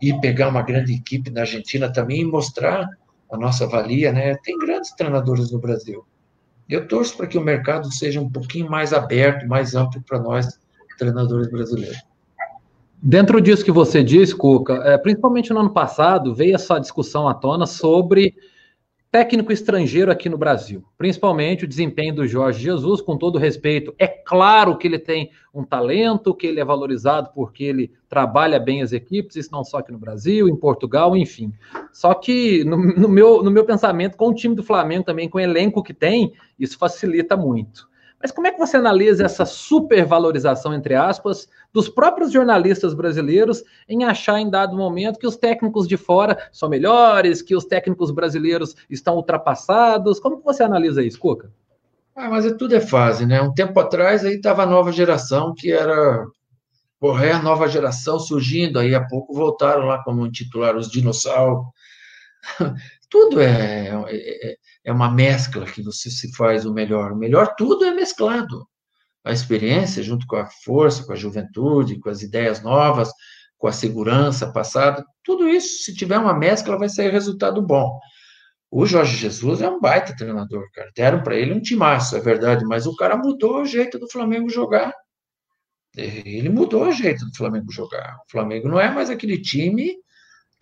ir pegar uma grande equipe na Argentina também e mostrar a nossa valia, né? Tem grandes treinadores no Brasil. Eu torço para que o mercado seja um pouquinho mais aberto, mais amplo para nós, treinadores brasileiros. Dentro disso que você diz, Cuca, é, principalmente no ano passado, veio essa discussão à tona sobre técnico estrangeiro aqui no Brasil, principalmente o desempenho do Jorge Jesus, com todo respeito. É claro que ele tem um talento, que ele é valorizado porque ele trabalha bem as equipes, isso não só aqui no Brasil, em Portugal, enfim. Só que, no, no meu, no meu pensamento, com o time do Flamengo também, com o elenco que tem, isso facilita muito. Mas como é que você analisa essa supervalorização, entre aspas, dos próprios jornalistas brasileiros em achar em dado momento que os técnicos de fora são melhores, que os técnicos brasileiros estão ultrapassados? Como que você analisa isso, Cuca? Ah, mas é, tudo é fase, né? Um tempo atrás aí estava a nova geração que era correr a nova geração surgindo, aí a pouco voltaram lá como titular os dinossauros. [LAUGHS] tudo é, é, é uma mescla que você se faz o melhor. O melhor tudo é mesclado. A experiência, junto com a força, com a juventude, com as ideias novas, com a segurança passada, tudo isso, se tiver uma mescla, vai sair resultado bom. O Jorge Jesus é um baita treinador, cara. Deram para ele um timaço, é verdade, mas o cara mudou o jeito do Flamengo jogar. Ele mudou o jeito do Flamengo jogar. O Flamengo não é mais aquele time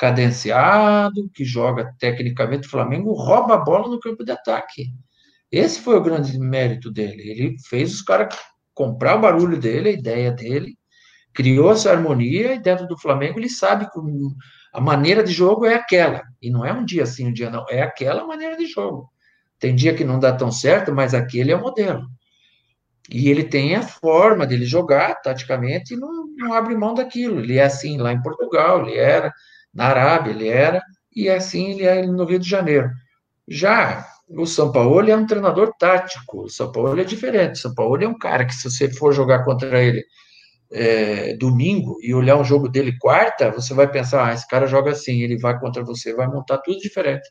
cadenciado, que joga tecnicamente, o Flamengo rouba a bola no campo de ataque. Esse foi o grande mérito dele. Ele fez os caras comprar o barulho dele, a ideia dele, criou essa harmonia e dentro do Flamengo ele sabe que a maneira de jogo é aquela. E não é um dia sim, um dia não. É aquela maneira de jogo. Tem dia que não dá tão certo, mas aquele é o modelo. E ele tem a forma dele jogar taticamente e não, não abre mão daquilo. Ele é assim lá em Portugal, ele era na Arábia ele era, e assim ele é no Rio de Janeiro. Já o São Paulo é um treinador tático, o São Paulo é diferente. O São Paulo é um cara que, se você for jogar contra ele é, domingo e olhar um jogo dele quarta, você vai pensar: ah, esse cara joga assim, ele vai contra você, vai montar tudo diferente.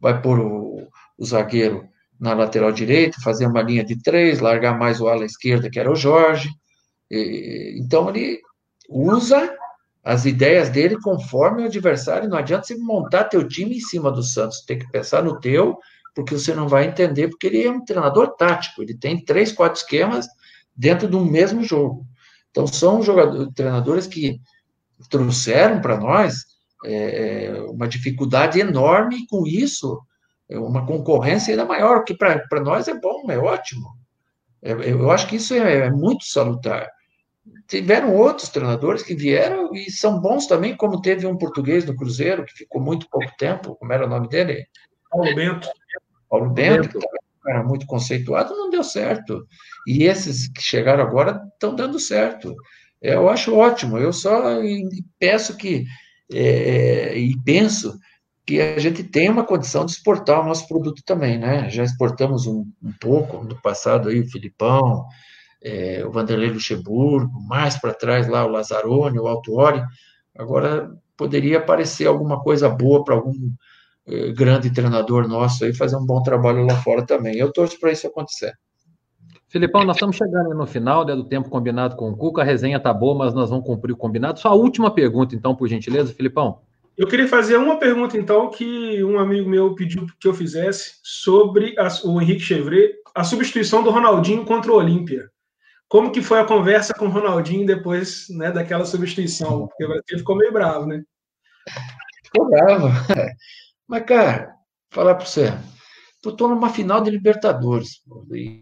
Vai pôr o, o zagueiro na lateral direita, fazer uma linha de três, largar mais o ala esquerda, que era o Jorge. E, então ele usa as ideias dele conforme o adversário. Não adianta você montar teu time em cima do Santos, tem que pensar no teu, porque você não vai entender, porque ele é um treinador tático, ele tem três, quatro esquemas dentro do mesmo jogo. Então, são jogadores, treinadores que trouxeram para nós é, é, uma dificuldade enorme, e com isso, é uma concorrência ainda maior, que para nós é bom, é ótimo. É, eu acho que isso é, é muito salutar tiveram outros treinadores que vieram e são bons também, como teve um português no Cruzeiro, que ficou muito pouco tempo, como era o nome dele? Paulo Bento. Paulo Bento, Bento. que era muito conceituado, não deu certo. E esses que chegaram agora estão dando certo. Eu acho ótimo, eu só peço que, é, e penso que a gente tem uma condição de exportar o nosso produto também, né? Já exportamos um, um pouco no passado aí, o Filipão, é, o Vanderlei Luxemburgo, mais para trás lá o Lazzaroni, o Altuori. Agora poderia aparecer alguma coisa boa para algum é, grande treinador nosso aí fazer um bom trabalho lá fora também. Eu torço para isso acontecer. Filipão, nós estamos chegando no final né, do tempo combinado com o Cuca. A resenha tá boa, mas nós vamos cumprir o combinado. Só a última pergunta, então, por gentileza, Filipão. Eu queria fazer uma pergunta, então, que um amigo meu pediu que eu fizesse sobre a, o Henrique Chevret, a substituição do Ronaldinho contra o Olímpia. Como que foi a conversa com o Ronaldinho depois né, daquela substituição? Porque ele ficou meio bravo, né? Ficou bravo. [LAUGHS] Mas, cara, falar para você, eu tô numa final de Libertadores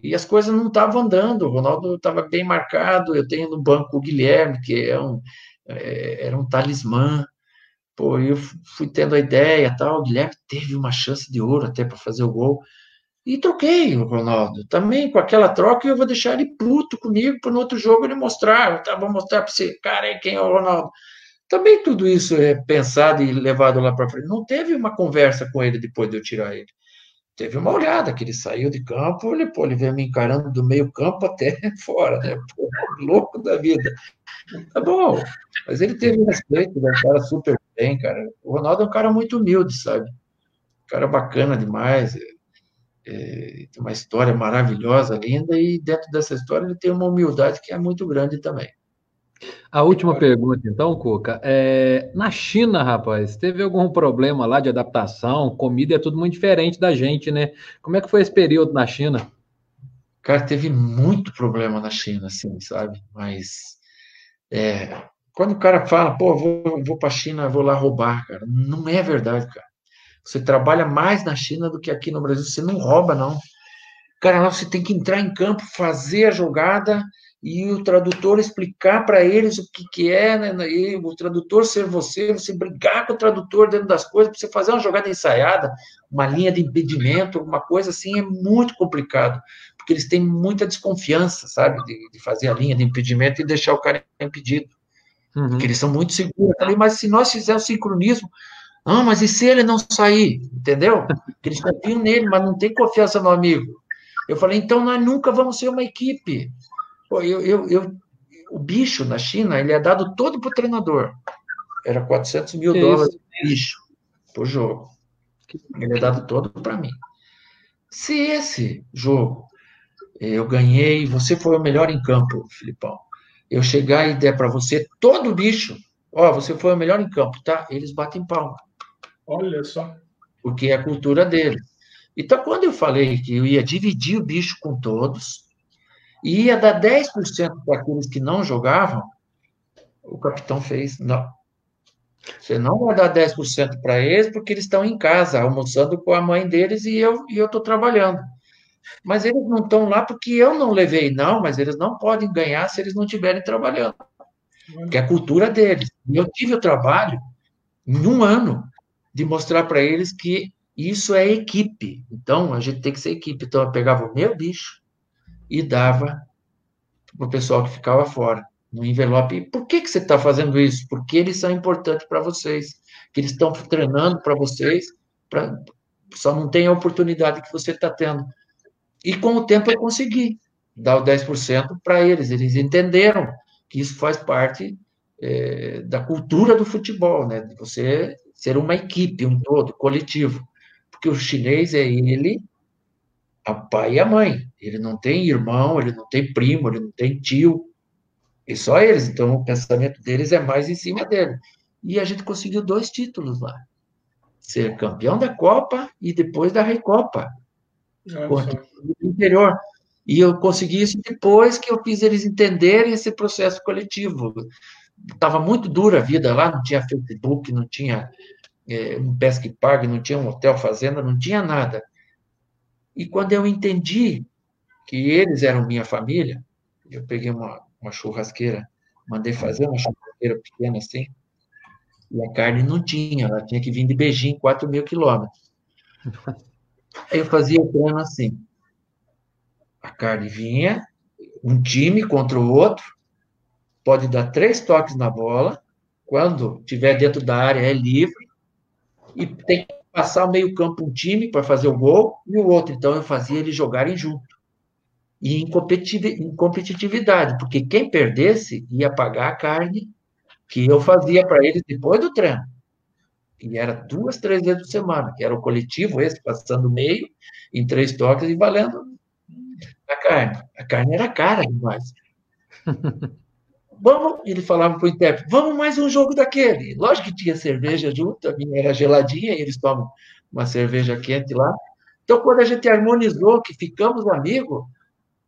e, as coisas não estavam andando. O Ronaldo estava bem marcado. Eu tenho no banco o Guilherme, que é um, é, era um talismã. Pô, eu fui tendo a ideia tal. O Guilherme teve uma chance de ouro até para fazer o gol. E troquei o Ronaldo. Também com aquela troca eu vou deixar ele puto comigo para no outro jogo ele mostrar. Tá, vou mostrar para você, cara, quem é o Ronaldo. Também tudo isso é pensado e levado lá para frente. Não teve uma conversa com ele depois de eu tirar ele. Teve uma olhada, que ele saiu de campo, ele, pô, ele veio me encarando do meio campo até [LAUGHS] fora, né? Pô, louco da vida. Tá bom, mas ele teve respeito, é um cara super bem, cara. O Ronaldo é um cara muito humilde, sabe? Um cara bacana demais é, tem uma história maravilhosa, linda, e dentro dessa história ele tem uma humildade que é muito grande também. A última pergunta, então, Cuca. É, na China, rapaz, teve algum problema lá de adaptação? Comida é tudo muito diferente da gente, né? Como é que foi esse período na China? Cara, teve muito problema na China, assim, sabe? Mas é, quando o cara fala, pô, vou, vou para a China, vou lá roubar, cara, não é verdade, cara. Você trabalha mais na China do que aqui no Brasil, você não rouba, não. Cara, lá você tem que entrar em campo, fazer a jogada e o tradutor explicar para eles o que, que é, né? E o tradutor ser você, você brigar com o tradutor dentro das coisas, para você fazer uma jogada ensaiada, uma linha de impedimento, alguma coisa assim, é muito complicado, porque eles têm muita desconfiança, sabe, de, de fazer a linha de impedimento e deixar o cara impedido. Uhum. Porque eles são muito seguros. mas se nós fizermos sincronismo, ah, mas e se ele não sair? Entendeu? Eles confiam nele, mas não tem confiança no amigo. Eu falei, então nós nunca vamos ser uma equipe. Pô, eu, eu, eu, o bicho na China, ele é dado todo para o treinador. Era 400 mil que dólares isso? bicho por jogo. Ele é dado todo para mim. Se esse jogo eu ganhei, você foi o melhor em campo, Filipão eu chegar e der para você todo bicho, ó, você foi o melhor em campo, tá? Eles batem palma. Olha só. Porque é a cultura deles. Então, quando eu falei que eu ia dividir o bicho com todos, e ia dar 10% para aqueles que não jogavam, o capitão fez, não. Você não vai dar 10% para eles porque eles estão em casa, almoçando com a mãe deles e eu e eu estou trabalhando. Mas eles não estão lá porque eu não levei, não, mas eles não podem ganhar se eles não estiverem trabalhando. Porque é a cultura deles. Eu tive o trabalho, em um ano, de mostrar para eles que isso é equipe. Então, a gente tem que ser equipe. Então, eu pegava o meu bicho e dava para o pessoal que ficava fora, no envelope. E por que, que você está fazendo isso? Porque eles são importantes para vocês. Que eles estão treinando para vocês, pra, só não tem a oportunidade que você está tendo. E com o tempo eu consegui dar o 10% para eles. Eles entenderam que isso faz parte é, da cultura do futebol, né? Você ser uma equipe, um todo, coletivo. Porque o chinês é ele, a pai e a mãe. Ele não tem irmão, ele não tem primo, ele não tem tio. E só eles. Então o pensamento deles é mais em cima dele. E a gente conseguiu dois títulos lá. Ser campeão da Copa e depois da Recopa do interior. E eu consegui isso depois que eu fiz eles entenderem esse processo coletivo. Estava muito dura a vida lá, não tinha Facebook, não tinha é, um pesque pague, não tinha um hotel fazenda, não tinha nada. E quando eu entendi que eles eram minha família, eu peguei uma, uma churrasqueira, mandei fazer uma churrasqueira pequena assim, e a carne não tinha, ela tinha que vir de Beijing, 4 mil quilômetros. Aí eu fazia o treino assim. A carne vinha, um time contra o outro, pode dar três toques na bola, quando tiver dentro da área é livre, e tem que passar o meio campo um time para fazer o gol, e o outro. Então eu fazia eles jogarem junto. E em competitividade, porque quem perdesse ia pagar a carne que eu fazia para eles depois do treino e era duas, três vezes por semana, que era o coletivo esse, passando meio, em três toques e valendo a carne. A carne era cara demais. [LAUGHS] vamos, ele falava para o intérprete, vamos mais um jogo daquele. Lógico que tinha cerveja junto, a minha era geladinha, e eles tomam uma cerveja quente lá. Então, quando a gente harmonizou, que ficamos amigos,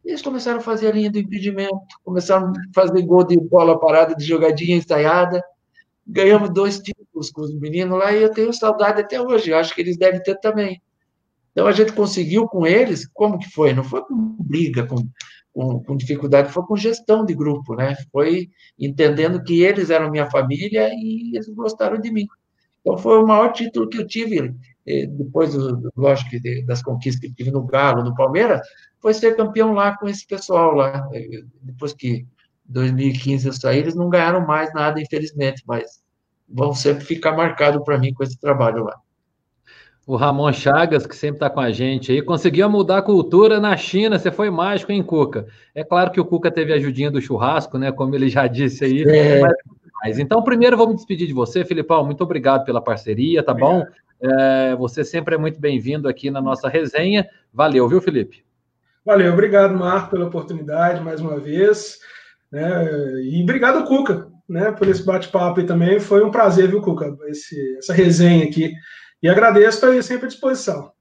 eles começaram a fazer a linha do impedimento, começaram a fazer gol de bola parada, de jogadinha ensaiada, ganhamos dois títulos com os meninos lá e eu tenho saudade até hoje. Acho que eles devem ter também. Então a gente conseguiu com eles, como que foi? Não foi com briga, com, com, com, dificuldade, foi com gestão de grupo, né? Foi entendendo que eles eram minha família e eles gostaram de mim. Então foi o maior título que eu tive, eh, depois, lógico, das conquistas que tive no Galo, no Palmeiras, foi ser campeão lá com esse pessoal lá. Eh, depois que 2015 eu saí, eles não ganharam mais nada, infelizmente, mas vão sempre ficar marcado para mim com esse trabalho lá. O Ramon Chagas, que sempre está com a gente aí, conseguiu mudar a cultura na China. Você foi mágico, hein, Cuca? É claro que o Cuca teve a ajudinha do churrasco, né? Como ele já [LAUGHS] disse aí. É. Mas, então, primeiro, vou me despedir de você, Filipão. Muito obrigado pela parceria, tá obrigado. bom? É, você sempre é muito bem-vindo aqui na nossa resenha. Valeu, viu, Felipe? Valeu, obrigado, Marco, pela oportunidade mais uma vez. Né? E obrigado, Cuca, né, por esse bate-papo aí também. Foi um prazer, viu, Cuca, esse, essa resenha aqui. E agradeço, estou sempre à disposição.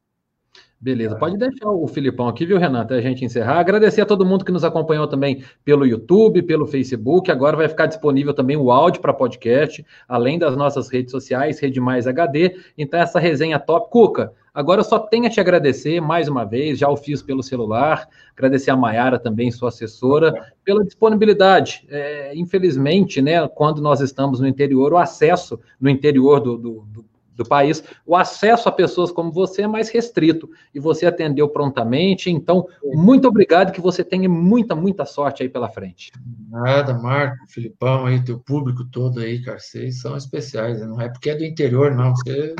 Beleza, pode deixar o Filipão aqui, viu, Renato, até a gente encerrar. Agradecer a todo mundo que nos acompanhou também pelo YouTube, pelo Facebook. Agora vai ficar disponível também o áudio para podcast, além das nossas redes sociais, Rede Mais HD. Então, essa resenha top. Cuca, agora eu só tenho a te agradecer mais uma vez, já o fiz pelo celular. Agradecer a Maiara também, sua assessora, pela disponibilidade. É, infelizmente, né, quando nós estamos no interior, o acesso no interior do, do, do do país, o acesso a pessoas como você é mais restrito e você atendeu prontamente. Então, muito obrigado, que você tenha muita, muita sorte aí pela frente. Nada, Marco, Filipão aí, teu público todo aí, cara, vocês são especiais, não é porque é do interior, não, você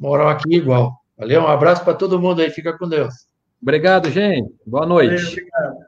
moram aqui igual. Valeu, um abraço para todo mundo aí, fica com Deus. Obrigado, gente. Boa noite. Valeu, obrigado.